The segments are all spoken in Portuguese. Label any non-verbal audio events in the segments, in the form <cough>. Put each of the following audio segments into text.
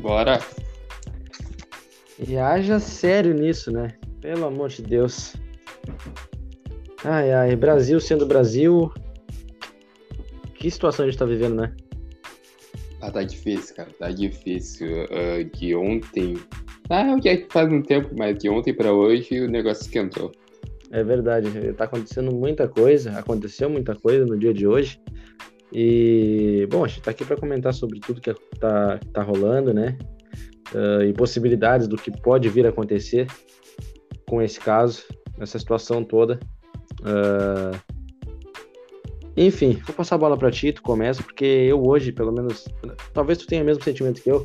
Bora. E haja sério nisso, né? Pelo amor de Deus. Ai, ai, Brasil sendo Brasil. Que situação a gente tá vivendo, né? Ah, tá difícil, cara. Tá difícil. Uh, de ontem. Ah, o que é que faz um tempo, mas de ontem pra hoje o negócio esquentou. É verdade. Tá acontecendo muita coisa. Aconteceu muita coisa no dia de hoje. E, bom, a gente tá aqui para comentar sobre tudo que tá, que tá rolando, né? Uh, e possibilidades do que pode vir a acontecer com esse caso, nessa situação toda. Uh, enfim, vou passar a bola para ti, tu começa, porque eu hoje, pelo menos, talvez tu tenha o mesmo sentimento que eu,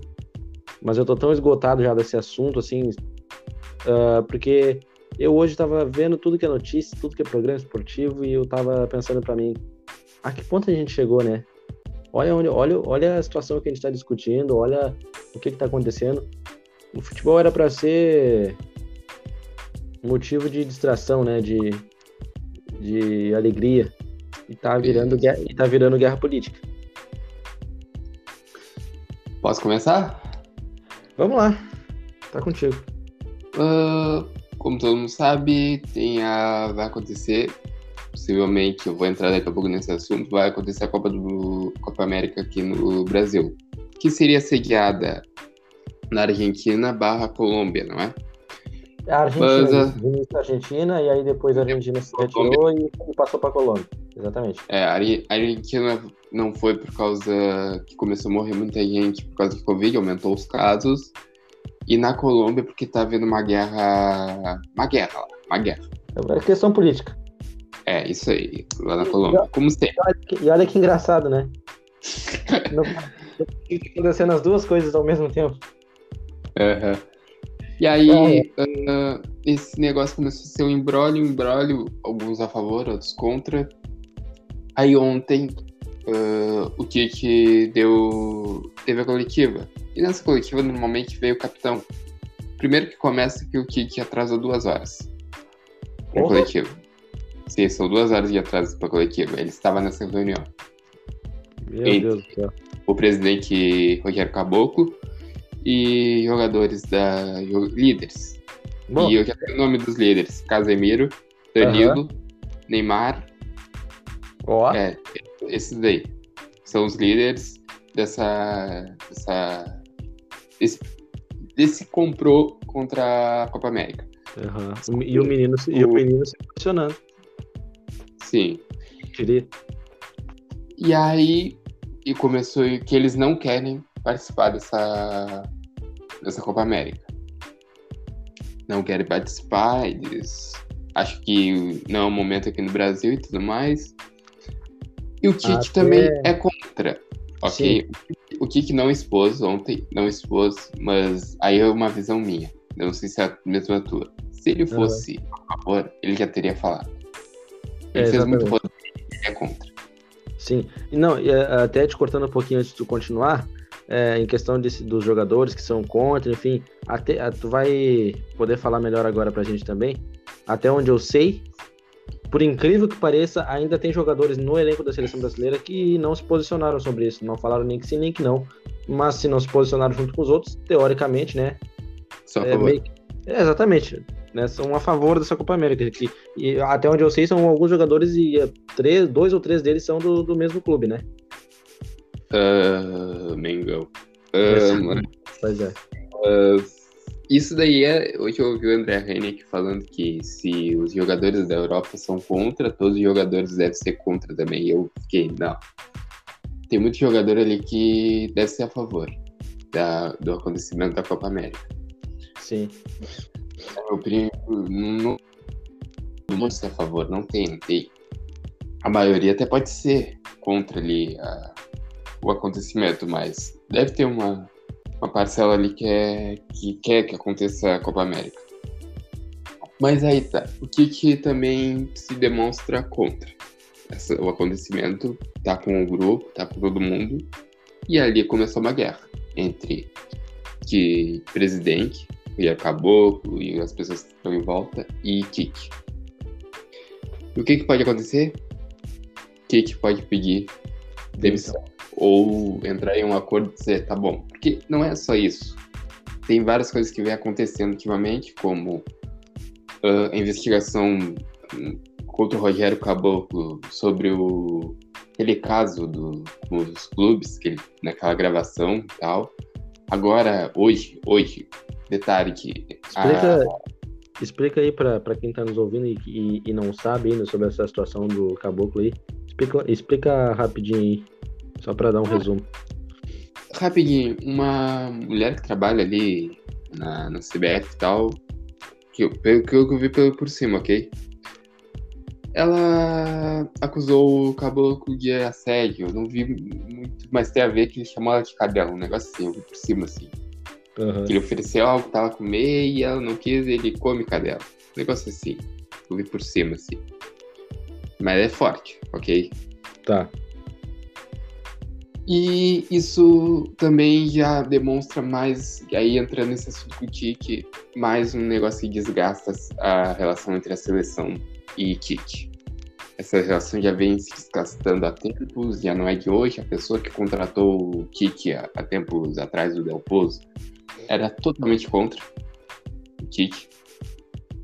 mas eu tô tão esgotado já desse assunto, assim, uh, porque eu hoje tava vendo tudo que é notícia, tudo que é programa esportivo, e eu tava pensando para mim, a que ponto a gente chegou, né? Olha, olha, olha a situação que a gente está discutindo, olha o que está acontecendo. O futebol era para ser motivo de distração, né? De, de alegria. E tá virando, guerra, e tá virando guerra política. Posso começar? Vamos lá. Tá contigo. Uh, como todo mundo sabe, tem a, vai acontecer possivelmente, eu vou entrar daqui a pouco nesse assunto, vai acontecer a Copa do Copa América aqui no Brasil, que seria sediada na Argentina barra Colômbia, não é? é a Argentina, Mas, a... Argentina, e aí depois a Argentina se retirou e, passou para Colômbia, exatamente. É, a Argentina não foi por causa que começou a morrer muita gente por causa de Covid, aumentou os casos, e na Colômbia porque tá havendo uma guerra, uma guerra lá, uma guerra. É questão política. É, isso aí, lá na Colômbia. Como sempre. E olha que, que engraçado, né? <laughs> Não, acontecendo as duas coisas ao mesmo tempo. Uhum. E aí, uh, esse negócio começou a ser um embrólio, um embrólio, alguns a favor, outros contra. Aí ontem, uh, o Kiki deu, teve a coletiva. E nessa coletiva, normalmente, veio o capitão. Primeiro que começa que o Kiki atrasou duas horas. Na coletiva. Sim, são duas horas de atraso para a coletiva. Ele estava nessa reunião. Meu Entre Deus do céu. O presidente Rogério Caboclo e jogadores da. líderes. Bom, e eu já tenho o nome dos líderes: Casemiro, Danilo. Neymar. Ó. Oh. É, esses daí. São os líderes dessa. dessa desse, desse comprou contra a Copa América. Uhum. E o menino, o, e o menino se posicionando. Sim. Queria. E aí e começou que eles não querem participar dessa, dessa Copa América. Não querem participar, eles acham que não é o momento aqui no Brasil e tudo mais. E o Kik Até... também é contra. Ok? Sim. O Kik não expôs ontem, não expôs, mas aí é uma visão minha. Eu não sei se é a mesma tua. Se ele fosse a favor, ele já teria falado. Ele é, fez muito poder, é contra. Sim. Não, e, é, até te cortando um pouquinho antes de tu continuar, é, em questão desse, dos jogadores que são contra, enfim, até, a, tu vai poder falar melhor agora pra gente também. Até onde eu sei, por incrível que pareça, ainda tem jogadores no elenco da seleção brasileira que não se posicionaram sobre isso, não falaram nem que sim, nem que não. Mas se não se posicionaram junto com os outros, teoricamente, né? Só é, meio... é, exatamente né, são a favor dessa Copa América. Que, e até onde eu sei, são alguns jogadores e é, três, dois ou três deles são do, do mesmo clube, né? Uh, Mengão. Uh, pois é. Uh, isso daí é. Hoje eu ouvi o André Hennick falando que se os jogadores da Europa são contra, todos os jogadores devem ser contra também. E eu fiquei, não. Tem muito jogador ali que deve ser a favor da, do acontecimento da Copa América. Sim. Meu primo não, não ser a favor, não tem, não tem. A maioria até pode ser contra ali a, o acontecimento, mas deve ter uma, uma parcela ali que, é, que quer que aconteça a Copa América. Mas aí tá. O que, que também se demonstra contra? Essa, o acontecimento tá com o grupo, tá com todo mundo. E ali começou uma guerra entre que presidente, e a Caboclo e as pessoas estão em volta e Kik. O que, que pode acontecer? Kik pode pedir demissão. ou entrar em um acordo e dizer, tá bom. Porque não é só isso. Tem várias coisas que vem acontecendo ultimamente, como uh, a investigação contra o Rogério Caboclo sobre o, aquele caso do, dos clubes, que naquela gravação e tal. Agora, hoje, hoje, detalhe que. Explica, a... explica aí para quem está nos ouvindo e, e, e, não sabe ainda sobre essa situação do Caboclo aí. Explica, explica rapidinho aí, só para dar um resumo. Rapidinho, uma mulher que trabalha ali na, na CBF e tal, que eu, que eu vi por, por cima, ok? Ela acusou o caboclo de assédio. Não vi muito, mas tem a ver que ele chamou ela de cadela, um negócio assim, eu vi por cima assim. Uhum. Ele ofereceu algo pra ela comer e ela não quis, ele come cadela. Um negócio assim. Eu vi por cima assim. Mas é forte, ok? Tá. E isso também já demonstra mais, aí entrando nesse assunto com o mais um negócio que desgasta a relação entre a seleção e Tite. Essa relação já vem se desgastando há tempos, já não é de hoje. A pessoa que contratou o Tite há, há tempos atrás, o Del Pozo, era totalmente contra o Tite.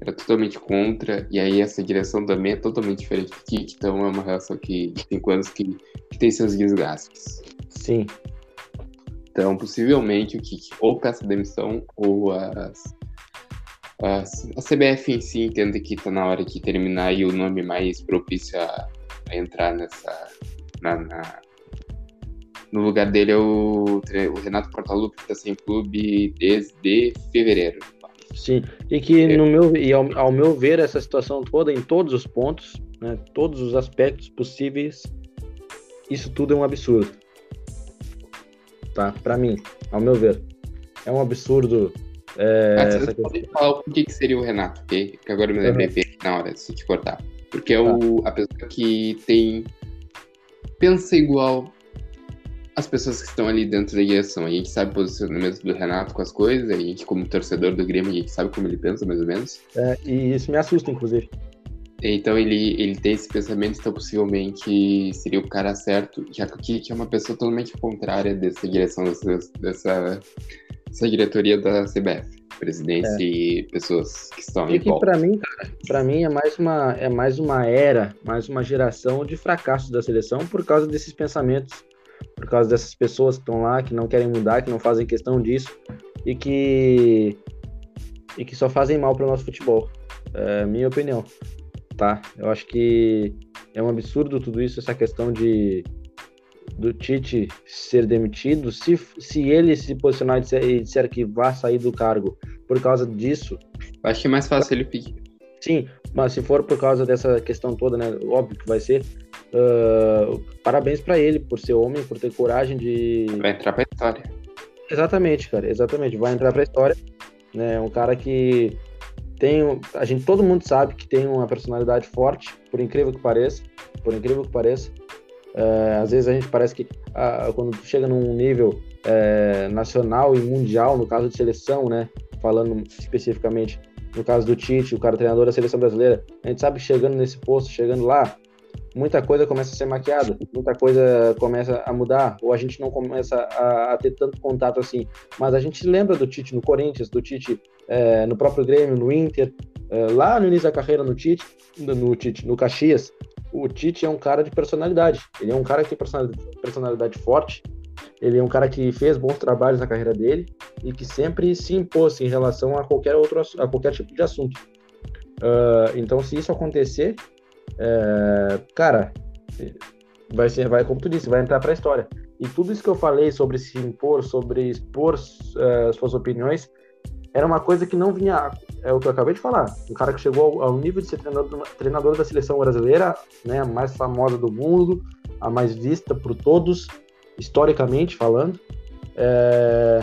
Era totalmente contra, e aí essa direção também é totalmente diferente do Tite, então é uma relação que de cinco anos que, que tem seus desgastes. Sim. Então, possivelmente o Tite ou peça demissão ou as a, a CBF em si entende que está na hora de terminar e o nome mais propício a, a entrar nessa. Na, na, no lugar dele é o, o Renato Portaluppi, que está sem clube desde fevereiro. Sim, e que no meu, e ao, ao meu ver, essa situação toda, em todos os pontos, né, todos os aspectos possíveis, isso tudo é um absurdo. Tá? Para mim, ao meu ver. É um absurdo é, ah, você pode falar o que, que seria o Renato, ok? Que agora eu me lembrei uhum. na hora de te cortar. Porque é o, tá. a pessoa que tem. pensa igual as pessoas que estão ali dentro da direção. A gente sabe o posicionamento do Renato com as coisas, a gente, como torcedor do Grêmio, a gente sabe como ele pensa, mais ou menos. É, e isso me assusta, inclusive. Então ele, ele tem esse pensamento, então possivelmente seria o cara certo, já que o Kik é uma pessoa totalmente contrária dessa direção, dessa, dessa essa diretoria da CBF, presidência é. e pessoas que estão e em que para mim, cara, para mim é mais uma é mais uma era, mais uma geração de fracassos da seleção por causa desses pensamentos, por causa dessas pessoas que estão lá, que não querem mudar, que não fazem questão disso e que e que só fazem mal para o nosso futebol. É minha opinião, tá? Eu acho que é um absurdo tudo isso, essa questão de do Tite ser demitido, se, se ele se posicionar e disser, e disser que vai sair do cargo por causa disso. Acho que é mais fácil ele pedir. Sim, mas se for por causa dessa questão toda, né? Óbvio que vai ser. Uh, parabéns para ele por ser homem, por ter coragem de. Vai entrar pra história. Exatamente, cara, exatamente. Vai entrar pra história. Né? Um cara que tem. A gente, todo mundo sabe que tem uma personalidade forte, por incrível que pareça. Por incrível que pareça. Uh, às vezes a gente parece que uh, quando chega num nível uh, nacional e mundial, no caso de seleção, né? Falando especificamente no caso do Tite, o cara treinador da seleção brasileira, a gente sabe chegando nesse posto, chegando lá, muita coisa começa a ser maquiada, muita coisa começa a mudar, ou a gente não começa a, a ter tanto contato assim. Mas a gente lembra do Tite no Corinthians, do Tite é, no próprio Grêmio, no Inter, é, lá no início da carreira no Tite, no Tite, no Caxias, o Tite é um cara de personalidade. Ele é um cara que tem personalidade, forte. Ele é um cara que fez bons trabalhos na carreira dele e que sempre se impôs em relação a qualquer outro a qualquer tipo de assunto. Uh, então, se isso acontecer, é, cara, vai ser, vai como tu disse, vai entrar para a história. E tudo isso que eu falei sobre se impor, sobre expor uh, suas opiniões, era uma coisa que não vinha é o que eu acabei de falar. Um cara que chegou ao, nível de ser treinador, treinador, da seleção brasileira, né, a mais famosa do mundo, a mais vista por todos, historicamente falando. É...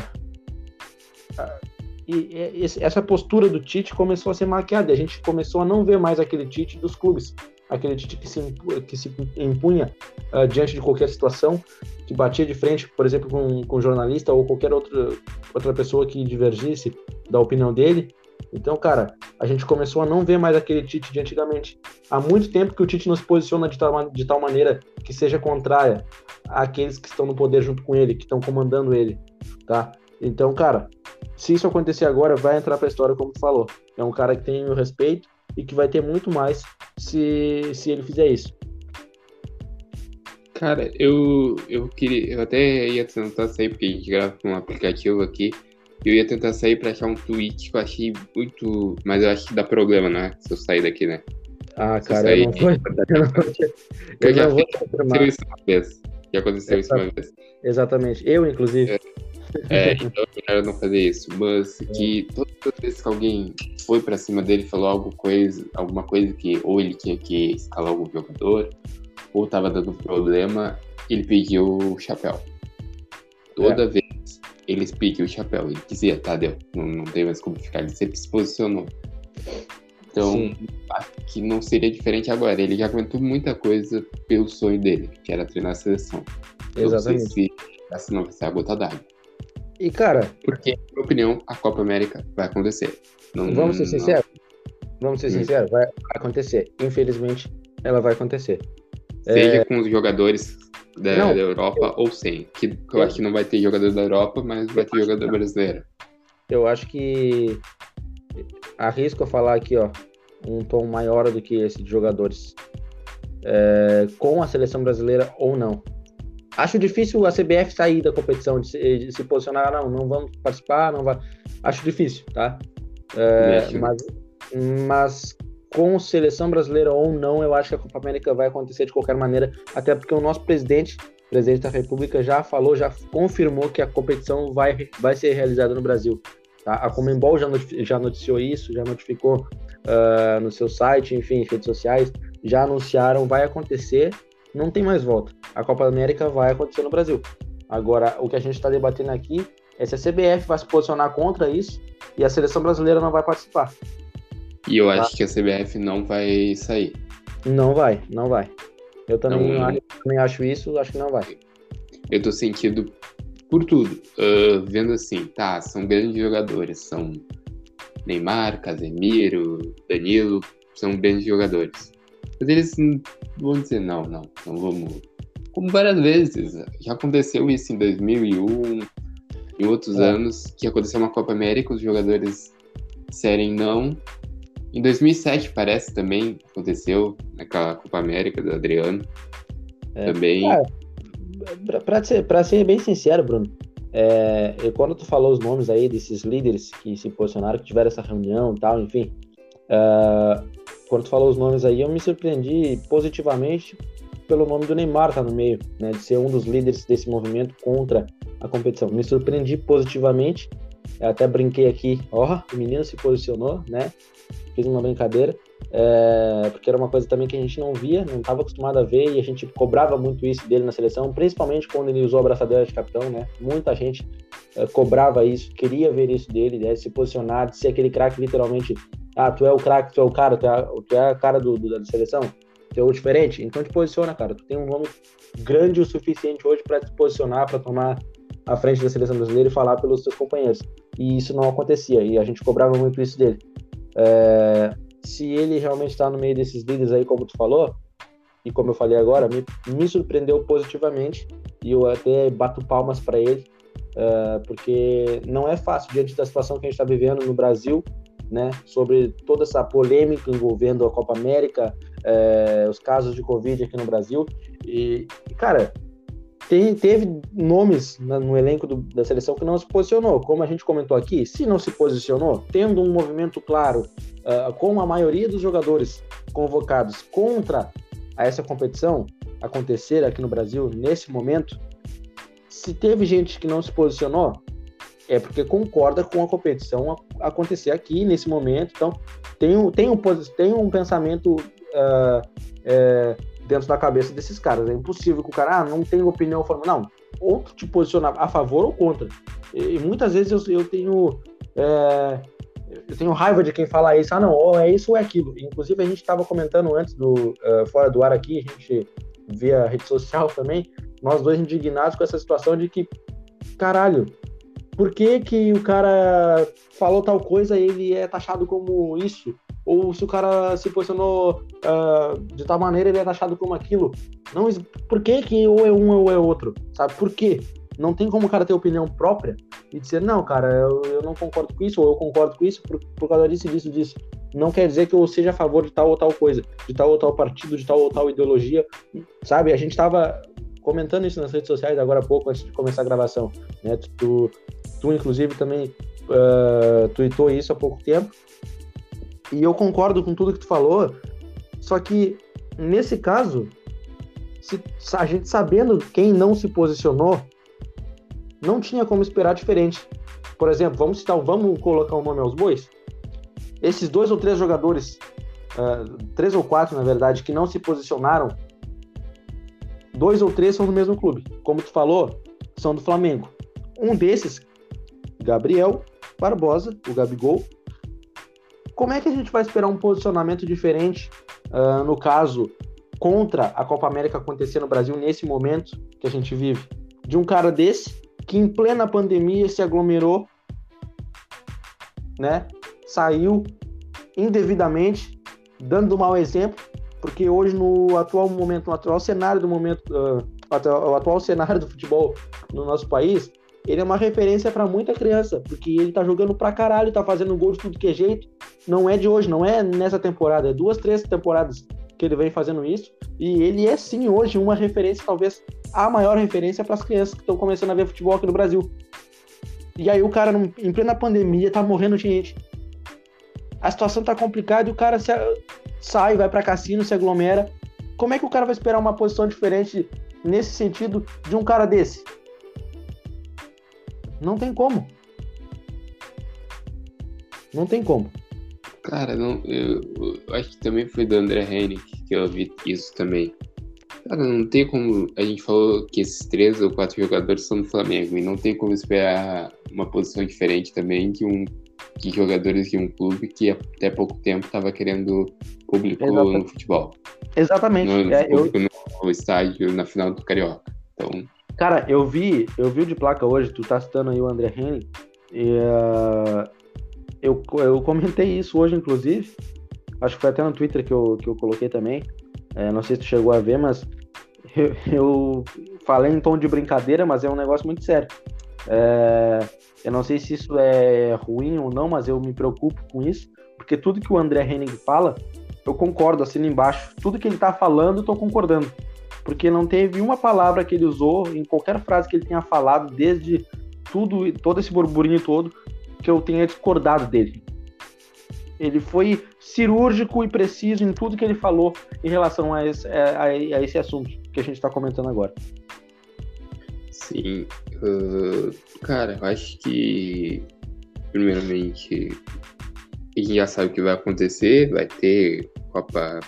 E, essa postura do Tite começou a ser maquiada. A gente começou a não ver mais aquele Tite dos clubes, aquele Tite que se, que se impunha uh, diante de qualquer situação, que batia de frente, por exemplo, com, com um jornalista ou qualquer outra, outra pessoa que divergisse da opinião dele Então, cara, a gente começou a não ver mais aquele Tite de antigamente. Há muito tempo que o Tite não se posiciona de tal, de tal maneira que seja contrária àqueles que estão no poder junto com ele, que estão comandando ele, tá? Então, cara, se isso acontecer agora, vai entrar pra história, como tu falou. É um cara que tem o respeito e que vai ter muito mais se, se ele fizer isso. Cara, eu, eu queria. Eu até ia tentar sair, porque a gente grava com um aplicativo aqui. Eu ia tentar sair pra achar um tweet que eu achei muito. Mas eu acho que dá problema, né? Se eu sair daqui, né? Ah, cara, sair... eu não vou. Eu não vou, eu, eu já vou aconteceu isso uma vez. Já aconteceu isso uma vez. Exatamente. Eu, inclusive. É. É, <laughs> então é melhor não fazer isso. Mas que todas as vezes que alguém foi pra cima dele e falou algo coisa, alguma coisa que ou ele tinha que escalar algum jogador, ou tava dando problema, ele pediu o chapéu. Toda é. vez ele pediu o chapéu. Ele dizia, tá, deu, não, não tem mais como ficar. Ele sempre se posicionou. Então, Sim. acho que não seria diferente agora. Ele já aguentou muita coisa pelo sonho dele, que era treinar a seleção. Exatamente. Não sei se essa não vai ser a gota d'água. E, cara. Porque, na minha opinião, a Copa América vai acontecer. Não, vamos ser sinceros? Vamos ser hum. sinceros? Vai acontecer. Infelizmente, ela vai acontecer. Seja é... com os jogadores da, da Europa eu... ou sem. Que, eu acho que não vai ter jogador da Europa, mas vai ter jogador brasileiro. Eu acho que arrisco a falar aqui, ó, um tom maior do que esse de jogadores. É, com a seleção brasileira ou não. Acho difícil a CBF sair da competição, de se, de se posicionar, não, não vamos participar, não vai. Acho difícil, tá? É, mas, mas com seleção brasileira ou não, eu acho que a Copa América vai acontecer de qualquer maneira, até porque o nosso presidente, presidente da República, já falou, já confirmou que a competição vai, vai ser realizada no Brasil. Tá? A Comembol já, já noticiou isso, já notificou uh, no seu site, enfim, redes sociais, já anunciaram, vai acontecer não tem mais volta. A Copa América vai acontecer no Brasil. Agora, o que a gente está debatendo aqui é se a CBF vai se posicionar contra isso e a seleção brasileira não vai participar. E eu acho tá? que a CBF não vai sair. Não vai, não vai. Eu também, não... acho, também acho isso, acho que não vai. Eu tô sentindo por tudo. Uh, vendo assim, tá, são grandes jogadores, são Neymar, Casemiro, Danilo, são grandes jogadores. Mas eles vão dizer, não, não, não vamos. Como várias vezes. Já aconteceu isso em 2001, em outros é. anos, que aconteceu uma Copa América, os jogadores disserem não. Em 2007, parece também, aconteceu naquela Copa América do Adriano. É. Também. Pra, pra, ser, pra ser bem sincero, Bruno, é, quando tu falou os nomes aí desses líderes que se posicionaram, que tiveram essa reunião e tal, enfim, uh, quando tu falou os nomes aí, eu me surpreendi positivamente pelo nome do Neymar tá no meio, né, de ser um dos líderes desse movimento contra a competição. Me surpreendi positivamente, eu até brinquei aqui, ó, oh, o menino se posicionou, né, fiz uma brincadeira, é, porque era uma coisa também que a gente não via, não estava acostumado a ver e a gente cobrava muito isso dele na seleção, principalmente quando ele usou a braçadeira de capitão, né, muita gente é, cobrava isso, queria ver isso dele, né, se posicionar, de ser aquele craque literalmente ah, tu é o craque, tu é o cara, tu é, tu é a cara do, do, da seleção, tu é o diferente. Então te posiciona, cara. Tu tem um nome grande o suficiente hoje para te posicionar, para tomar a frente da seleção brasileira e falar pelos seus companheiros. E isso não acontecia, e a gente cobrava muito isso dele. É, se ele realmente está no meio desses líderes aí, como tu falou, e como eu falei agora, me, me surpreendeu positivamente, e eu até bato palmas para ele, é, porque não é fácil diante da situação que a gente está vivendo no Brasil, né, sobre toda essa polêmica envolvendo a Copa América, é, os casos de Covid aqui no Brasil. E, cara, teve nomes no elenco do, da seleção que não se posicionou. Como a gente comentou aqui, se não se posicionou, tendo um movimento claro, uh, com a maioria dos jogadores convocados contra essa competição acontecer aqui no Brasil nesse momento, se teve gente que não se posicionou, é porque concorda com a competição acontecer aqui nesse momento. Então, tem um, tem um, tem um pensamento uh, é, dentro da cabeça desses caras. É impossível que o cara ah, não tem opinião formal. Não, ou te posicionar a favor ou contra. E, e muitas vezes eu, eu tenho. É, eu tenho raiva de quem fala isso, ah não, ou é isso ou é aquilo. Inclusive a gente estava comentando antes do uh, fora do ar aqui, a gente via rede social também, nós dois indignados com essa situação de que, caralho, por que, que o cara falou tal coisa e ele é taxado como isso? Ou se o cara se posicionou uh, de tal maneira, ele é taxado como aquilo. Não, por que, que ou é um ou é outro? Sabe? Por quê? Não tem como o cara ter opinião própria e dizer, não, cara, eu, eu não concordo com isso, ou eu concordo com isso por, por causa disso, disso, disso. Não quer dizer que eu seja a favor de tal ou tal coisa, de tal ou tal partido, de tal ou tal ideologia, sabe? A gente tava comentando isso nas redes sociais agora há pouco, antes de começar a gravação, né? Tu, tu inclusive, também uh, tweetou isso há pouco tempo, e eu concordo com tudo que tu falou, só que nesse caso, se, a gente sabendo quem não se posicionou, não tinha como esperar diferente. Por exemplo, vamos citar, vamos colocar o nome aos bois. Esses dois ou três jogadores, uh, três ou quatro na verdade, que não se posicionaram, dois ou três são do mesmo clube. Como tu falou, são do Flamengo. Um desses, Gabriel Barbosa, o Gabigol. Como é que a gente vai esperar um posicionamento diferente, uh, no caso, contra a Copa América acontecer no Brasil nesse momento que a gente vive? De um cara desse que em plena pandemia se aglomerou, né? Saiu indevidamente, dando mau exemplo, porque hoje no atual momento, no atual cenário do momento, uh, o atual cenário do futebol no nosso país, ele é uma referência para muita criança, porque ele tá jogando pra caralho, tá fazendo gol de tudo que é jeito. Não é de hoje, não é nessa temporada, é duas, três temporadas que ele vem fazendo isso. E ele é sim hoje uma referência, talvez a maior referência para as crianças que estão começando a ver futebol aqui no Brasil. E aí o cara, em plena pandemia, tá morrendo de gente. A situação tá complicada e o cara se, sai, vai para cassino, se aglomera. Como é que o cara vai esperar uma posição diferente nesse sentido de um cara desse? Não tem como. Não tem como. Cara, não, eu, eu, acho que também foi do André Henrique que eu vi isso também. Cara, não tem como. A gente falou que esses três ou quatro jogadores são do Flamengo e não tem como esperar uma posição diferente também de um de jogadores de um clube que até pouco tempo estava querendo público Exatamente. no futebol. Exatamente. No, é, público eu... no estádio na final do Carioca. Então. Cara, eu vi, eu vi o de placa hoje, tu tá citando aí o André Henning, e uh, eu, eu comentei isso hoje, inclusive. Acho que foi até no Twitter que eu, que eu coloquei também. É, não sei se tu chegou a ver, mas eu, eu, falei em tom de brincadeira, mas é um negócio muito sério. É, eu não sei se isso é ruim ou não, mas eu me preocupo com isso, porque tudo que o André Henning fala, eu concordo, assino embaixo. Tudo que ele tá falando, eu tô concordando. Porque não teve uma palavra que ele usou em qualquer frase que ele tenha falado, desde tudo, todo esse burburinho todo, que eu tenha discordado dele. Ele foi cirúrgico e preciso em tudo que ele falou em relação a esse, a, a esse assunto que a gente está comentando agora. Sim. Uh, cara, eu acho que, primeiramente, a gente já sabe o que vai acontecer. Vai ter Copa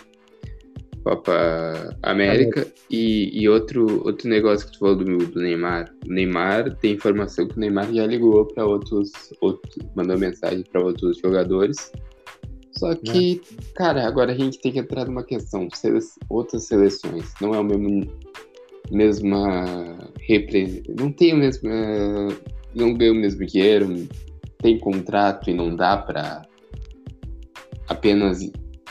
Copa América. E, e, outro, outro negócio que tu falou do, do Neymar. O Neymar tem informação que o Neymar já ligou para outros, outros, mandou mensagem para outros jogadores. Só que, é. cara, agora a gente tem que entrar numa questão. Sele outras seleções. Não é o mesmo. Mesma. Repre não tem o mesmo. Não ganha o mesmo dinheiro. Tem contrato e não dá para apenas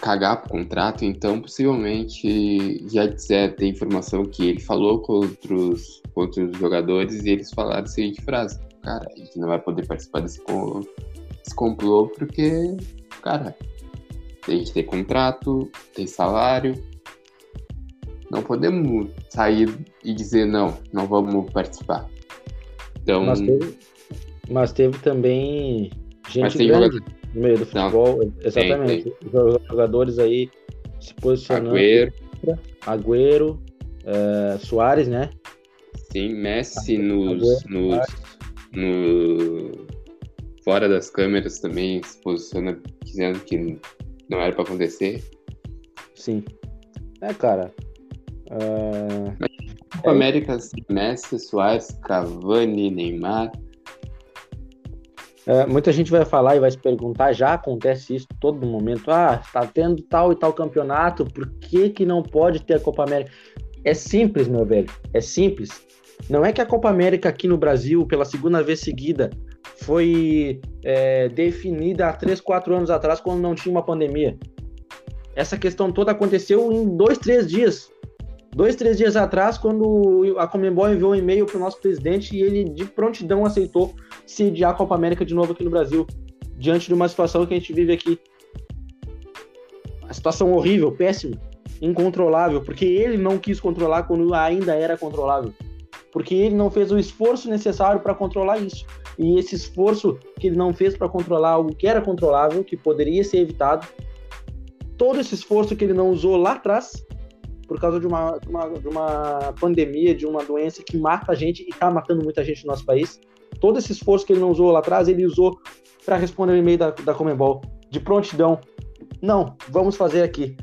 cagar pro contrato, então possivelmente já disser, tem informação que ele falou com outros, com outros jogadores e eles falaram a seguinte frase, cara, a gente não vai poder participar desse, desse complô porque, cara, a gente tem contrato, tem salário, não podemos sair e dizer não, não vamos participar. Então... Mas teve, mas teve também gente grande. Jogador no meio do futebol. Não, exatamente. Tem, tem. Jogadores aí se posicionando. Agüero. Agüero, é, Soares, né? Sim, Messi nos, nos, no, fora das câmeras também se posiciona dizendo que não era para acontecer. Sim. É, cara. Uh... Copa é... América, Messi, Soares, Cavani, Neymar. É, muita gente vai falar e vai se perguntar, já acontece isso todo momento. Ah, está tendo tal e tal campeonato, por que, que não pode ter a Copa América? É simples, meu velho, é simples. Não é que a Copa América aqui no Brasil, pela segunda vez seguida, foi é, definida há 3, 4 anos atrás, quando não tinha uma pandemia. Essa questão toda aconteceu em dois, três dias. Dois, três dias atrás, quando a Comembol enviou um e-mail para o nosso presidente e ele de prontidão aceitou sediar a Copa América de novo aqui no Brasil, diante de uma situação que a gente vive aqui. A situação horrível, péssima, incontrolável, porque ele não quis controlar quando ainda era controlável. Porque ele não fez o esforço necessário para controlar isso. E esse esforço que ele não fez para controlar algo que era controlável, que poderia ser evitado, todo esse esforço que ele não usou lá atrás, por causa de uma, de uma, de uma pandemia, de uma doença que mata a gente e está matando muita gente no nosso país. Todo esse esforço que ele não usou lá atrás, ele usou para responder o e-mail da, da Comembol, de prontidão. Não, vamos fazer aqui.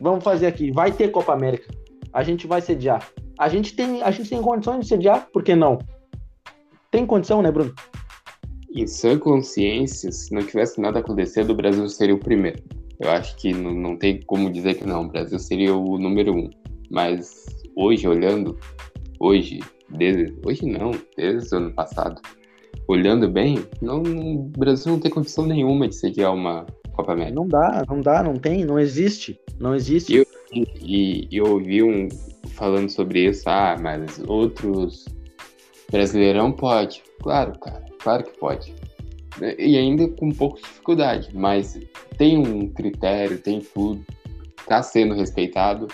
Vamos fazer aqui. Vai ter Copa América. A gente vai sediar. A gente tem, a gente tem condições de sediar, por que não? Tem condição, né, Bruno? Em sã consciência, se não tivesse nada acontecendo, o Brasil seria o primeiro. Eu acho que não, não tem como dizer que não, o Brasil seria o número um. Mas hoje, olhando, hoje, desde, hoje não, desde o ano passado, olhando bem, não, o Brasil não tem condição nenhuma de sediar uma Copa América. Não dá, não dá, não tem, não existe, não existe. Eu, e eu ouvi um falando sobre isso, ah, mas outros Brasileirão pode. Claro, cara, claro que pode. E ainda com um pouco de dificuldade, mas tem um critério, tem tudo, tá sendo respeitado.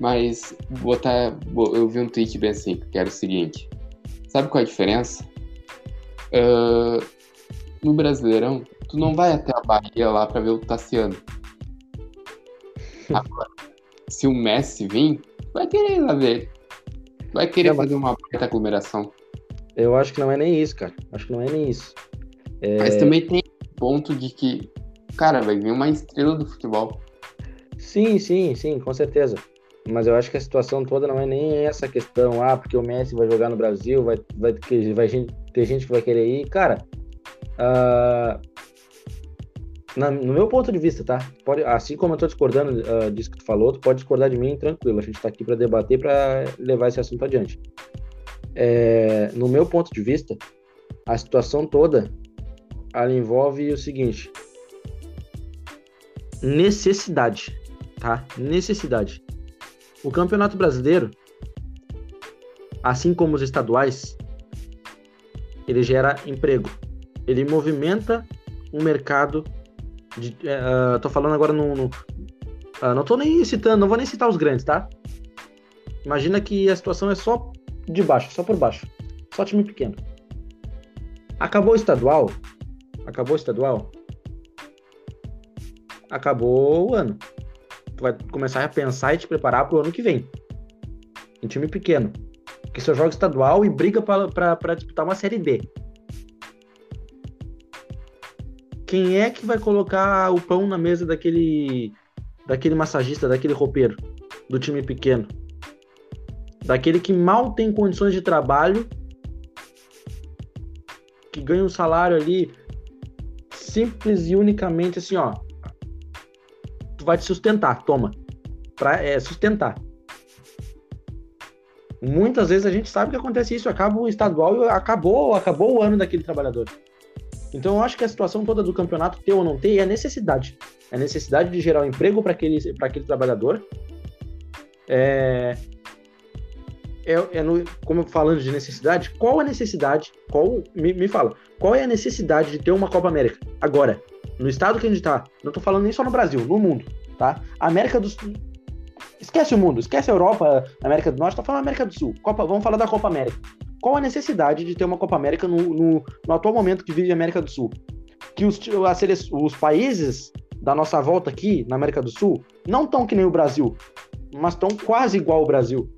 Mas botar, eu vi um tweet bem assim, que era o seguinte: sabe qual é a diferença? Uh, no Brasileirão, tu não vai até a Bahia lá para ver o Tassiano. Agora, se o Messi vir, vai querer ir lá ver. Vai querer fazer uma baita aglomeração. Eu acho que não é nem isso, cara. Acho que não é nem isso. É... Mas também tem ponto de que, cara, vai vir uma estrela do futebol. Sim, sim, sim, com certeza. Mas eu acho que a situação toda não é nem essa questão, ah, porque o Messi vai jogar no Brasil, vai, vai, vai ter gente que vai querer ir. Cara, uh, na, no meu ponto de vista, tá? Pode, assim como eu tô discordando uh, disso que tu falou, tu pode discordar de mim tranquilo. A gente tá aqui para debater, para levar esse assunto adiante. É, no meu ponto de vista, a situação toda ela envolve o seguinte: necessidade, tá? Necessidade. O Campeonato Brasileiro, assim como os estaduais, ele gera emprego. Ele movimenta um mercado de, uh, tô falando agora no. no uh, não tô nem citando, não vou nem citar os grandes, tá? Imagina que a situação é só de baixo, só por baixo. Só time pequeno. Acabou o estadual. Acabou o estadual. Acabou o ano. Vai começar a pensar e te preparar pro ano que vem. Em time pequeno. Que só joga estadual e briga para disputar uma série B. quem é que vai colocar o pão na mesa daquele daquele massagista, daquele roupeiro do time pequeno? Daquele que mal tem condições de trabalho, que ganha um salário ali simples e unicamente assim, ó. Vai te sustentar, toma. Pra é, sustentar. Muitas vezes a gente sabe que acontece isso, acaba o estadual e acabou, acabou o ano daquele trabalhador. Então eu acho que a situação toda do campeonato, ter ou não ter, é a necessidade. É a necessidade de gerar um emprego para aquele, aquele trabalhador. É, é, é no, como falando de necessidade, qual a necessidade? Qual me, me fala, qual é a necessidade de ter uma Copa América agora, no estado que a gente está? Não estou falando nem só no Brasil, no mundo, tá? A América do Sul, esquece o mundo, esquece a Europa, a América do Norte, estou falando América do Sul. Copa, vamos falar da Copa América. Qual a necessidade de ter uma Copa América no, no, no atual momento que vive a América do Sul? Que os, os países da nossa volta aqui, na América do Sul, não estão que nem o Brasil, mas estão quase igual ao Brasil.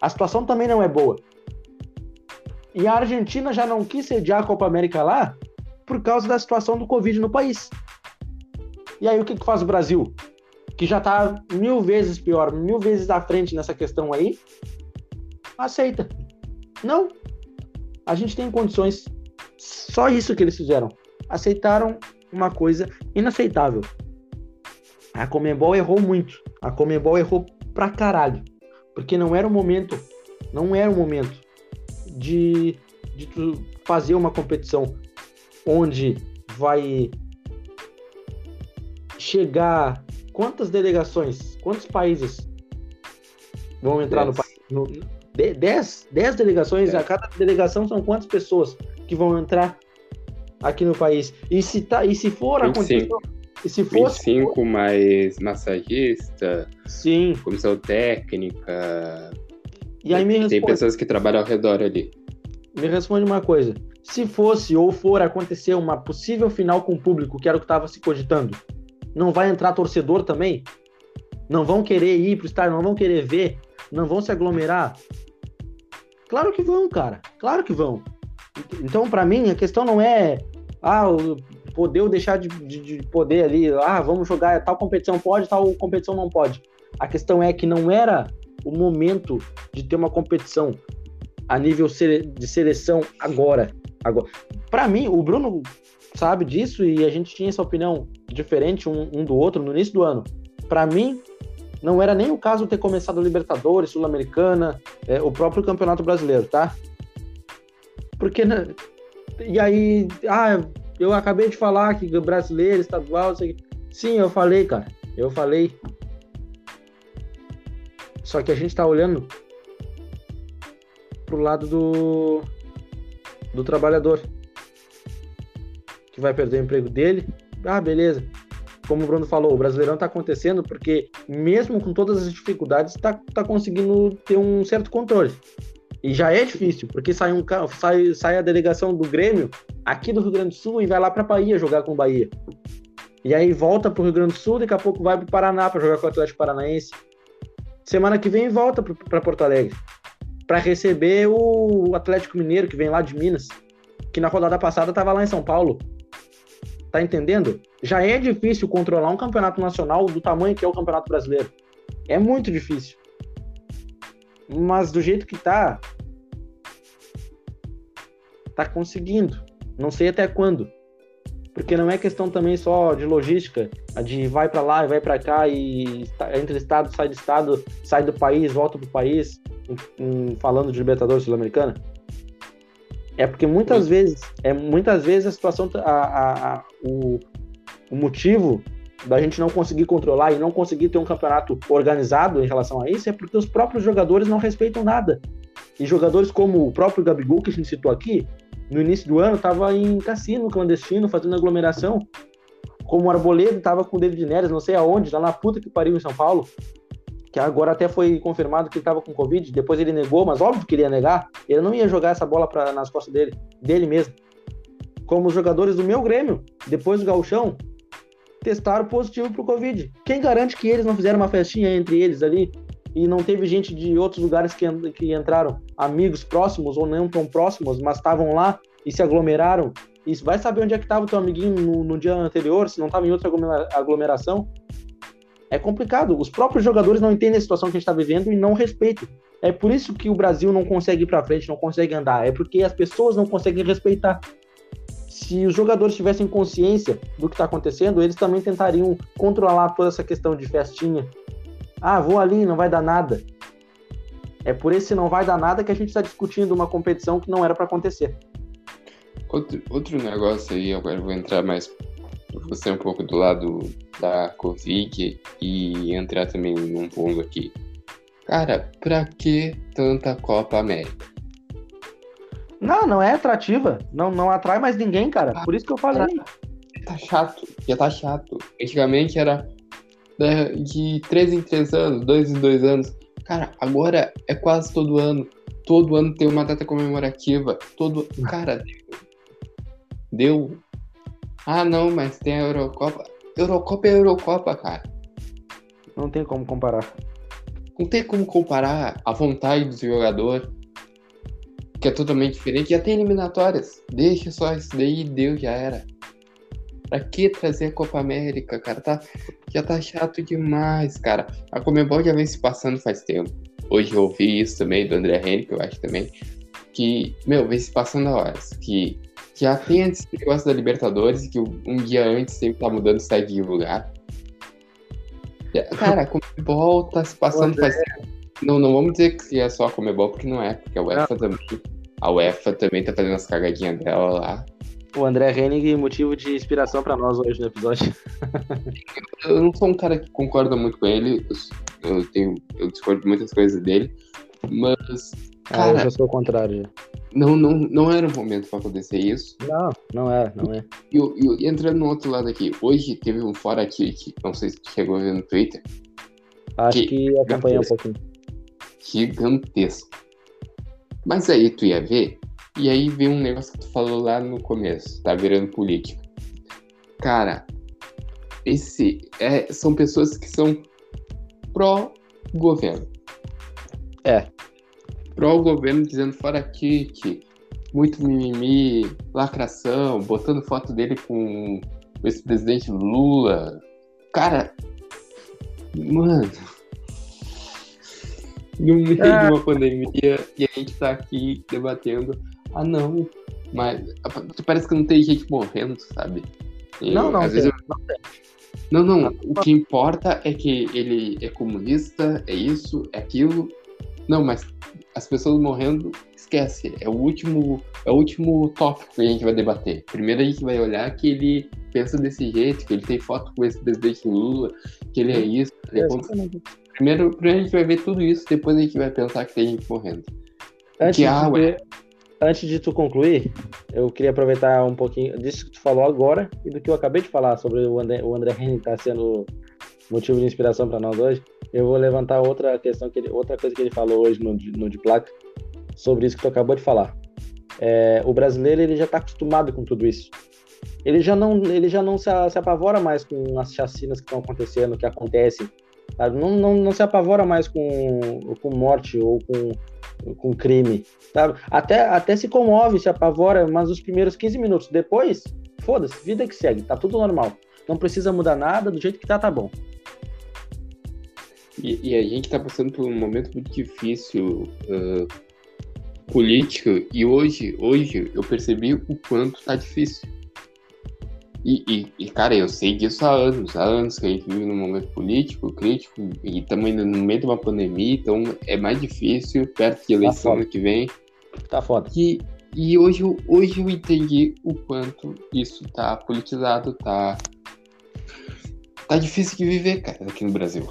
A situação também não é boa. E a Argentina já não quis sediar a Copa América lá por causa da situação do Covid no país. E aí o que, que faz o Brasil? Que já está mil vezes pior, mil vezes à frente nessa questão aí, aceita. Não, a gente tem condições. Só isso que eles fizeram. Aceitaram uma coisa inaceitável. A Comembol errou muito. A Comembol errou pra caralho. Porque não era o momento Não era o momento de, de fazer uma competição onde vai chegar quantas delegações, quantos países vão entrar dez. no país? No, dez, dez delegações, a cada delegação são quantas pessoas que vão entrar aqui no país? E se, tá, e se for 25. a e se fosse 25 mais massagista, sim, comissão técnica. E aí me responde, Tem pessoas que trabalham ao redor ali. Me responde uma coisa. Se fosse ou for acontecer uma possível final com o público, que era o que estava se cogitando, não vai entrar torcedor também? Não vão querer ir pro estádio, não vão querer ver, não vão se aglomerar? Claro que vão, cara. Claro que vão. Então, para mim, a questão não é ah, poder ou deixar de, de, de, poder ali, ah, vamos jogar tal competição pode, tal competição não pode. A questão é que não era o momento de ter uma competição a nível de seleção agora. agora. Para mim, o Bruno sabe disso e a gente tinha essa opinião diferente um, um do outro no início do ano. Para mim, não era nem o caso ter começado a Libertadores, Sul-Americana, é, o próprio Campeonato Brasileiro, tá? Porque. Né, e aí, ah, eu acabei de falar que brasileiro, estadual, sei... sim, eu falei, cara, eu falei. Só que a gente tá olhando pro lado do do trabalhador que vai perder o emprego dele. Ah, beleza. Como o Bruno falou, o Brasileirão tá acontecendo porque mesmo com todas as dificuldades, tá, tá conseguindo ter um certo controle. E já é difícil, porque sai, um, sai, sai a delegação do Grêmio aqui do Rio Grande do Sul e vai lá para Bahia jogar com o Bahia. E aí volta para o Rio Grande do Sul, daqui a pouco vai para o Paraná para jogar com o Atlético Paranaense. Semana que vem volta para Porto Alegre para receber o Atlético Mineiro que vem lá de Minas, que na rodada passada estava lá em São Paulo. Tá entendendo? Já é difícil controlar um campeonato nacional do tamanho que é o Campeonato Brasileiro. É muito difícil. Mas do jeito que tá, tá conseguindo. Não sei até quando. Porque não é questão também só de logística, de vai para lá e vai para cá e entre estado, sai do estado, sai do país, volta pro país, falando de Libertadores Sul-Americana. É porque muitas vezes, é muitas vezes a situação, a, a, a, o, o motivo da gente não conseguir controlar e não conseguir ter um campeonato organizado em relação a isso é porque os próprios jogadores não respeitam nada. E jogadores como o próprio Gabigol, que a gente citou aqui, no início do ano estava em cassino clandestino, fazendo aglomeração. Como o Arboleda estava com o David Neres, não sei aonde, lá na puta que pariu em São Paulo. Que agora até foi confirmado que ele estava com Covid, depois ele negou, mas óbvio que ele ia negar. Ele não ia jogar essa bola pra, nas costas dele, dele mesmo. Como os jogadores do meu Grêmio, depois do Galchão, testaram positivo pro Covid. Quem garante que eles não fizeram uma festinha entre eles ali e não teve gente de outros lugares que, que entraram, amigos próximos ou não tão próximos, mas estavam lá e se aglomeraram? E vai saber onde é que estava o teu amiguinho no, no, dia anterior, se não estava em outra aglomeração? É complicado. Os próprios jogadores não entendem a situação que a gente está vivendo e não respeitam. É por isso que o Brasil não consegue ir para frente, não consegue andar. É porque as pessoas não conseguem respeitar se os jogadores tivessem consciência do que está acontecendo, eles também tentariam controlar toda essa questão de festinha. Ah, vou ali, não vai dar nada. É por esse não vai dar nada que a gente está discutindo uma competição que não era para acontecer. Outro, outro negócio aí, agora eu vou entrar mais você um pouco do lado da Covid e entrar também num ponto aqui. Cara, pra que tanta Copa América? Não, não é atrativa. Não, não atrai mais ninguém, cara. Por isso que eu falei. Tá chato. Já tá chato. Antigamente era de 3 em 3 anos, 2 em 2 anos. Cara, agora é quase todo ano. Todo ano tem uma data comemorativa. Todo. Cara, deu. Ah, não, mas tem a Eurocopa. Eurocopa é Eurocopa, cara. Não tem como comparar. Não tem como comparar a vontade do jogador, que é totalmente diferente. Já tem eliminatórias. Deixa só isso daí, deu, já era. Pra que trazer a Copa América, cara? Tá, já tá chato demais, cara. A Comebol já vem se passando faz tempo. Hoje eu ouvi isso também do André Henrique, eu acho também. Que, meu, vem se passando a horas. Que já tem esse negócio da Libertadores, que um dia antes sempre tá mudando o site de lugar. <laughs> Cara, a Comebol tá se passando André, faz. Não, não vamos dizer que é só a Comebol, porque não é, porque a UEFA também. A UEFA também tá fazendo as cagadinhas dela lá. O André Henning, motivo de inspiração para nós hoje no episódio. <laughs> eu não sou um cara que concorda muito com ele, eu tenho, eu discordo de muitas coisas dele, mas. Cara, ah, eu já sou o contrário. Não, não, não era o momento para acontecer isso. Não, não é, não é. E, e, entrando no outro lado aqui, hoje teve um fora aqui, que não sei se chegou a ver no Twitter. Acho que, que acompanhei um pouquinho. Gigantesco. Mas aí tu ia ver, e aí vem um negócio que tu falou lá no começo, tá virando política. Cara, esse é, são pessoas que são pró-governo. É. Pró-governo dizendo fora kick, muito mimimi, lacração, botando foto dele com o ex-presidente Lula. Cara, mano, no meio ah. de uma pandemia e a gente tá aqui debatendo. Ah, não, mas parece que não tem gente morrendo, sabe? E, não, não, tem, eu... não tem. Não, não, o que importa é que ele é comunista, é isso, é aquilo. Não, mas as pessoas morrendo, esquece. É o último, é o último tópico que a gente vai debater. Primeiro a gente vai olhar que ele pensa desse jeito, que ele tem foto com esse presidente Lula, que ele é isso. É Primeiro, primeiro a gente vai ver tudo isso, depois a gente vai pensar que tem gente morrendo. Antes, que, ah, de, antes de tu concluir, eu queria aproveitar um pouquinho disso que tu falou agora e do que eu acabei de falar sobre o André, o André Henning estar tá sendo motivo de inspiração para nós hoje. Eu vou levantar outra questão, que ele, outra coisa que ele falou hoje no, no de placa, sobre isso que tu acabou de falar. É, o brasileiro ele já está acostumado com tudo isso. Ele já não, ele já não se, se apavora mais com as chacinas que estão acontecendo, que acontecem Sabe? Não, não, não se apavora mais com, com morte ou com, com crime. Sabe? Até, até se comove, se apavora, mas os primeiros 15 minutos. Depois, foda-se, vida que segue, tá tudo normal. Não precisa mudar nada, do jeito que tá, tá bom. E, e a gente tá passando por um momento muito difícil uh, político, e hoje, hoje eu percebi o quanto tá difícil. E, e, e, cara, eu sei disso há anos, há anos que a gente vive num momento político, crítico, e estamos ainda no meio de uma pandemia, então é mais difícil, perto de eleição tá que vem. Tá foda. E, e hoje, hoje eu entendi o quanto isso tá politizado, tá. Tá difícil de viver, cara, aqui no Brasil.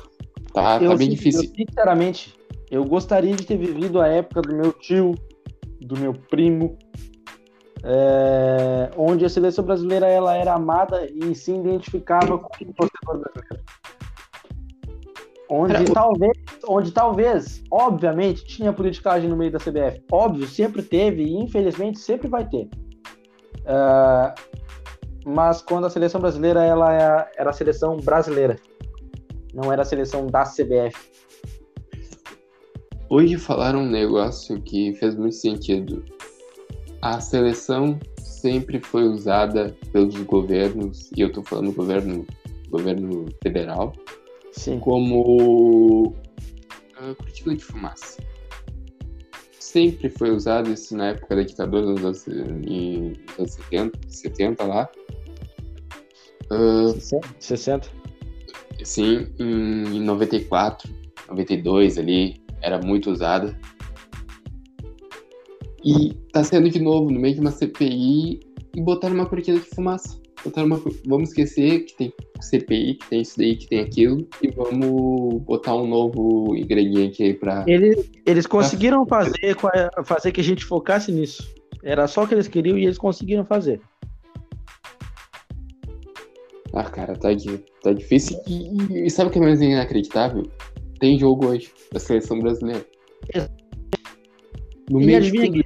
Tá, tá bem difícil. Eu, sinceramente, eu gostaria de ter vivido a época do meu tio, do meu primo, é, onde a seleção brasileira ela era amada e se identificava com o torcedor brasileiro. Onde era... talvez, onde talvez, obviamente, tinha politicagem no meio da CBF. Óbvio, sempre teve e infelizmente sempre vai ter. É, mas quando a seleção brasileira ela é, era a seleção brasileira, não era a seleção da CBF. Hoje falaram um negócio que fez muito sentido a seleção sempre foi usada pelos governos, e eu estou falando governo, governo federal, Sim. como uh, cortina de fumaça. Sempre foi usado isso na época da ditadura nos anos, em, anos 70, 70 lá. Uh, 60? Sim, em, em 94, 92 ali, era muito usada. E tá sendo de novo no meio de uma CPI e botaram uma cortina de fumaça. Botaram uma... Vamos esquecer que tem CPI, que tem isso daí, que tem aquilo, e vamos botar um novo ingrediente aí pra. Eles, eles conseguiram pra... fazer, fazer que a gente focasse nisso. Era só o que eles queriam e eles conseguiram fazer. Ah, cara, tá, tá difícil. E, e sabe o que é mais inacreditável? Tem jogo hoje da seleção brasileira. No e, adivinha,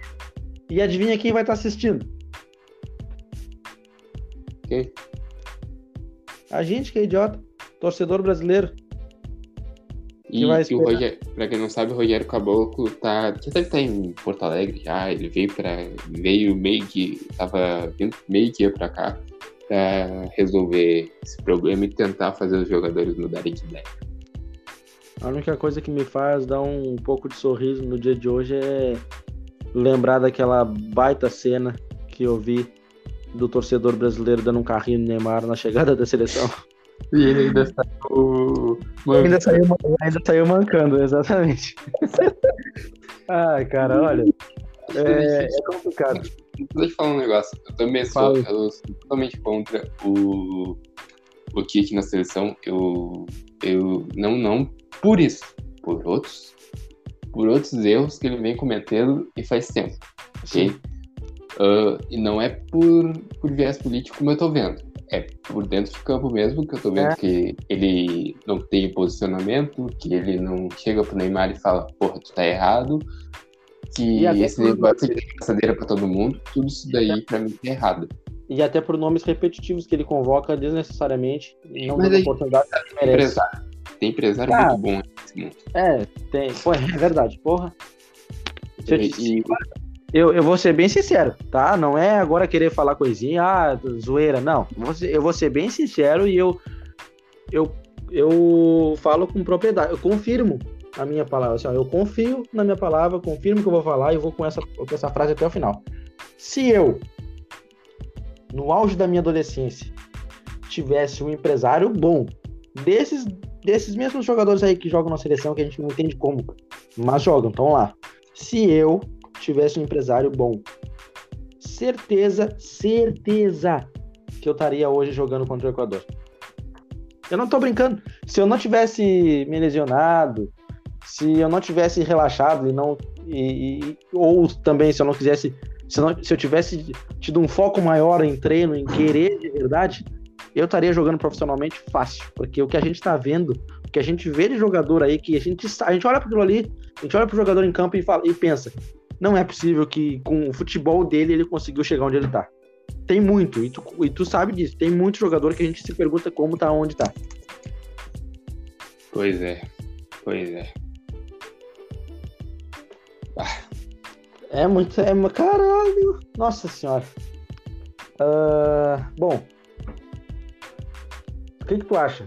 e adivinha quem vai estar tá assistindo? A gente que é idiota. Torcedor brasileiro. E que o Rogério, pra quem não sabe, o Rogério Caboclo tá. Já deve estar em Porto Alegre já. Ele veio para Veio meio que. Tava vindo meio que ia pra cá pra resolver esse problema e tentar fazer os jogadores mudarem de ideia. A única coisa que me faz dar um pouco de sorriso no dia de hoje é lembrar daquela baita cena que eu vi do torcedor brasileiro dando um carrinho no Neymar na chegada da seleção. E ele ainda saiu O... Ainda, saiu, ainda saiu mancando, exatamente. <laughs> Ai, cara, olha. É, é complicado. Deixa eu falar um negócio. Eu também sou, eu sou totalmente contra o, o Kik na seleção. Eu, eu não, não por isso, por outros, por outros erros que ele vem cometendo e faz tempo. Ok? Uh, e não é por, por viés político como eu tô vendo. É por dentro de campo mesmo que eu tô vendo é. que ele não tem posicionamento, que ele não chega pro Neymar e fala, porra, tu tá errado, que esse negócio de passadeira pra todo mundo, tudo isso daí pra mim é errado. E até por nomes repetitivos que ele convoca desnecessariamente, não dando oportunidade que merece. Tem empresário Cara, muito bom nesse mundo. É, tem. Pô, é verdade, porra. Eu, e, eu, eu, vou ser bem sincero, tá? Não é agora querer falar coisinha, ah, zoeira, não. Eu vou ser bem sincero e eu, eu, eu falo com propriedade, eu confirmo a minha palavra. Assim, ó, eu confio na minha palavra, confirmo que eu vou falar e vou com essa, com essa frase até o final. Se eu, no auge da minha adolescência, tivesse um empresário bom, desses desses mesmos jogadores aí que jogam na seleção, que a gente não entende como, mas jogam, estão lá. Se eu tivesse um empresário bom, certeza, certeza que eu estaria hoje jogando contra o Equador. Eu não tô brincando. Se eu não tivesse me lesionado, se eu não tivesse relaxado e não. E, e, ou também se eu não quisesse. Se, não, se eu tivesse tido um foco maior em treino, em querer de verdade, eu estaria jogando profissionalmente fácil, porque o que a gente está vendo, o que a gente vê de jogador aí, que a gente, a gente olha para aquilo ali, a gente olha para o jogador em campo e, fala, e pensa, não é possível que com o futebol dele ele conseguiu chegar onde ele está. Tem muito, e tu, e tu sabe disso, tem muito jogador que a gente se pergunta como tá onde tá. Pois é, pois é. Ah. É muito, é, caralho, nossa senhora. Uh, bom, o que, que tu acha?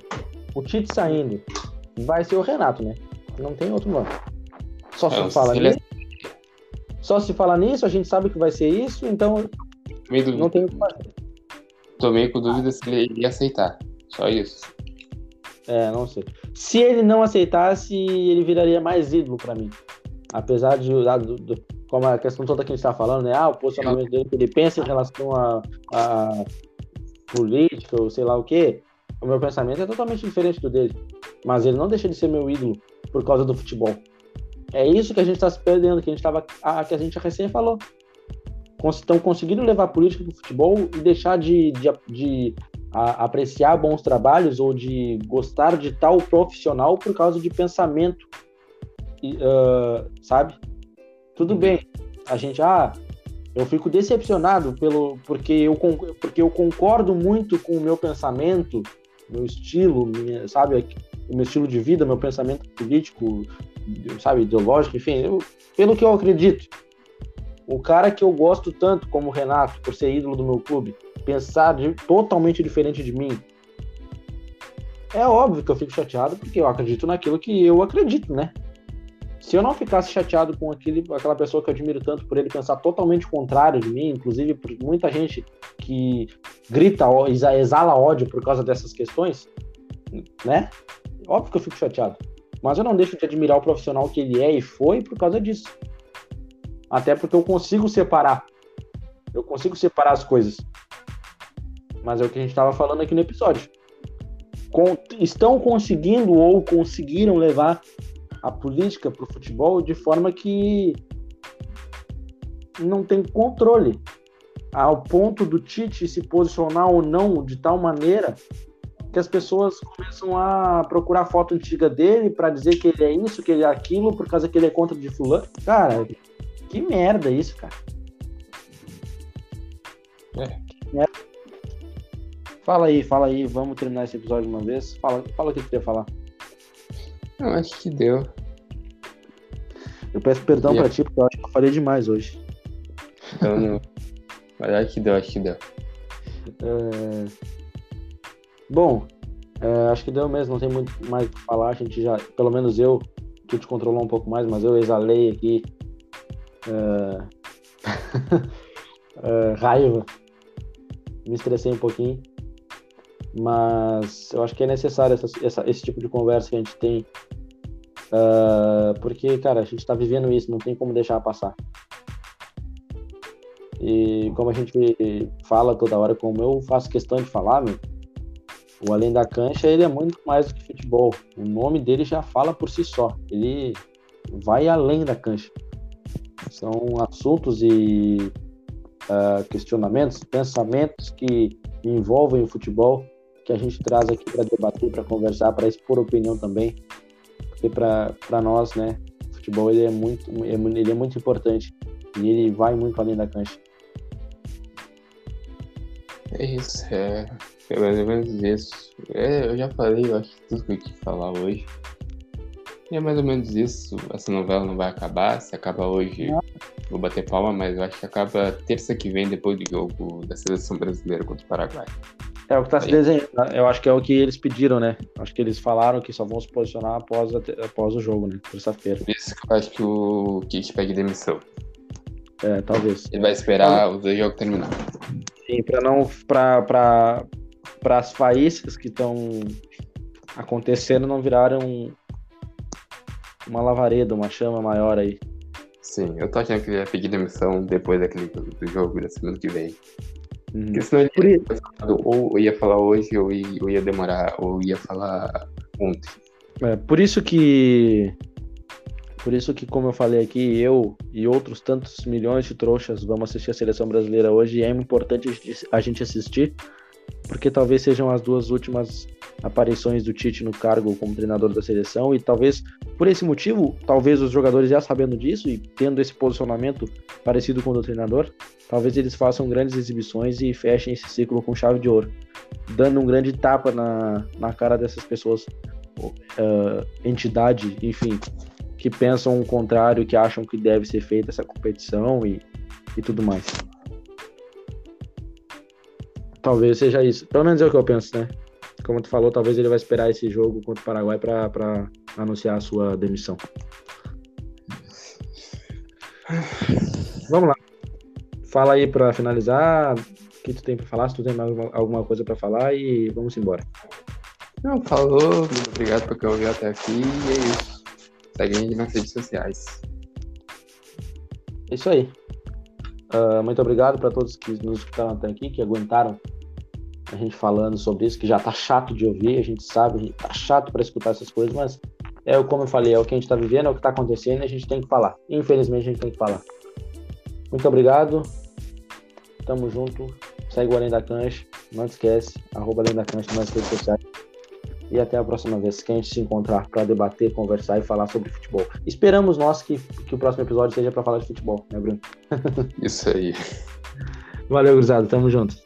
O Tite saindo vai ser o Renato, né? Não tem outro nome. Só se fala nisso. Só se fala nisso, a gente sabe que vai ser isso, então não tem o que fazer. Tomei com dúvida se ele ia aceitar. Só isso. É, não sei. Se ele não aceitasse, ele viraria mais ídolo para mim. Apesar de, do, do, como a questão toda que a gente está falando, né? Ah, o posicionamento dele, que ele pensa em relação a, a política ou sei lá o quê o meu pensamento é totalmente diferente do dele. Mas ele não deixa de ser meu ídolo por causa do futebol. É isso que a gente está se perdendo, que a gente tava, a, que a gente recém falou. Estão conseguindo levar a política para o futebol e deixar de, de, de a, apreciar bons trabalhos ou de gostar de tal profissional por causa de pensamento, uh, sabe? Tudo bem, a gente, ah, eu fico decepcionado pelo porque eu, porque eu concordo muito com o meu pensamento meu estilo, minha, sabe, o meu estilo de vida, meu pensamento político, sabe, ideológico, enfim, eu, pelo que eu acredito. O cara que eu gosto tanto como o Renato, por ser ídolo do meu clube, pensar de, totalmente diferente de mim, é óbvio que eu fico chateado porque eu acredito naquilo que eu acredito, né? se eu não ficasse chateado com aquele, aquela pessoa que eu admiro tanto por ele pensar totalmente contrário de mim, inclusive por muita gente que grita, exala ódio por causa dessas questões, né? Óbvio que eu fico chateado. Mas eu não deixo de admirar o profissional que ele é e foi por causa disso. Até porque eu consigo separar. Eu consigo separar as coisas. Mas é o que a gente estava falando aqui no episódio. Com, estão conseguindo ou conseguiram levar a política para o futebol de forma que não tem controle ao ponto do Tite se posicionar ou não de tal maneira que as pessoas começam a procurar foto antiga dele para dizer que ele é isso, que ele é aquilo, por causa que ele é contra de fulano. Cara, que merda isso, cara. É. merda. Fala aí, fala aí, vamos terminar esse episódio de uma vez. Fala, fala o que você queria falar. Eu acho que deu. Eu peço perdão yeah. pra ti, porque eu acho que eu falei demais hoje. Não, não. Mas acho que deu, acho que deu. É... Bom, é, acho que deu mesmo, não tem muito mais o que falar. A gente já, pelo menos eu, tu te controlou um pouco mais, mas eu exalei aqui é... <laughs> é... raiva. Me estressei um pouquinho. Mas eu acho que é necessário essa, essa, esse tipo de conversa que a gente tem. Uh, porque, cara, a gente está vivendo isso, não tem como deixar passar. E como a gente fala toda hora, como eu faço questão de falar, meu, o Além da Cancha ele é muito mais do que futebol. O nome dele já fala por si só. Ele vai além da cancha. São assuntos e uh, questionamentos, pensamentos que envolvem o futebol que a gente traz aqui para debater, para conversar, para expor opinião também, porque para nós, né, o futebol ele é muito ele é muito importante e ele vai muito além da cancha. É isso, é, é mais ou menos isso. É, eu já falei, eu acho que tudo que eu tinha que falar hoje. E é mais ou menos isso. Essa novela não vai acabar. Se acaba hoje, não. vou bater palma, mas eu acho que acaba terça que vem, depois do jogo da seleção brasileira contra o Paraguai. É o que está se desenhando. Né? Eu acho que é o que eles pediram, né? Acho que eles falaram que só vão se posicionar após, após o jogo, né? Terça-feira. Por isso que eu acho que o Kit pede demissão. É, talvez. Ele vai esperar os dois jogos terminar. Sim, para não. Para as faíscas que estão acontecendo não virarem uma lavareda, uma chama maior aí. Sim, eu tô achando que ele ia pedir demissão depois daquele do jogo da semana que vem. Uhum. Porque senão ele ia, ou ia falar hoje, ou ia, ou ia demorar, ou ia falar ontem. É, por isso que. Por isso que, como eu falei aqui, eu e outros tantos milhões de trouxas vamos assistir a seleção brasileira hoje e é importante a gente assistir, porque talvez sejam as duas últimas aparições do Tite no cargo como treinador da seleção e talvez por esse motivo, talvez os jogadores já sabendo disso e tendo esse posicionamento parecido com o do treinador, talvez eles façam grandes exibições e fechem esse ciclo com chave de ouro, dando um grande tapa na, na cara dessas pessoas, uh, entidade, enfim, que pensam o contrário, que acham que deve ser feita essa competição e, e tudo mais. Talvez seja isso. Pelo menos é o que eu penso, né? como tu falou, talvez ele vai esperar esse jogo contra o Paraguai para anunciar a sua demissão. Vamos lá. Fala aí para finalizar. O que tu tem para falar? Se tu tem alguma, alguma coisa para falar e vamos embora. Não, falou. Muito obrigado por ter ouvido até aqui. E é isso. Segue a gente nas redes sociais. É isso aí. Uh, muito obrigado para todos que nos escutaram até aqui, que aguentaram a gente falando sobre isso, que já tá chato de ouvir, a gente sabe, a gente tá chato para escutar essas coisas, mas é como eu falei, é o que a gente tá vivendo, é o que tá acontecendo a gente tem que falar. Infelizmente a gente tem que falar. Muito obrigado. Tamo junto. Segue o Além da Cancha. Não esquece, arroba Além da Cancha nas redes sociais. E até a próxima vez que a gente se encontrar para debater, conversar e falar sobre futebol. Esperamos nós que, que o próximo episódio seja para falar de futebol, né, Bruno? <laughs> Isso aí. Valeu, gurizada. Tamo junto.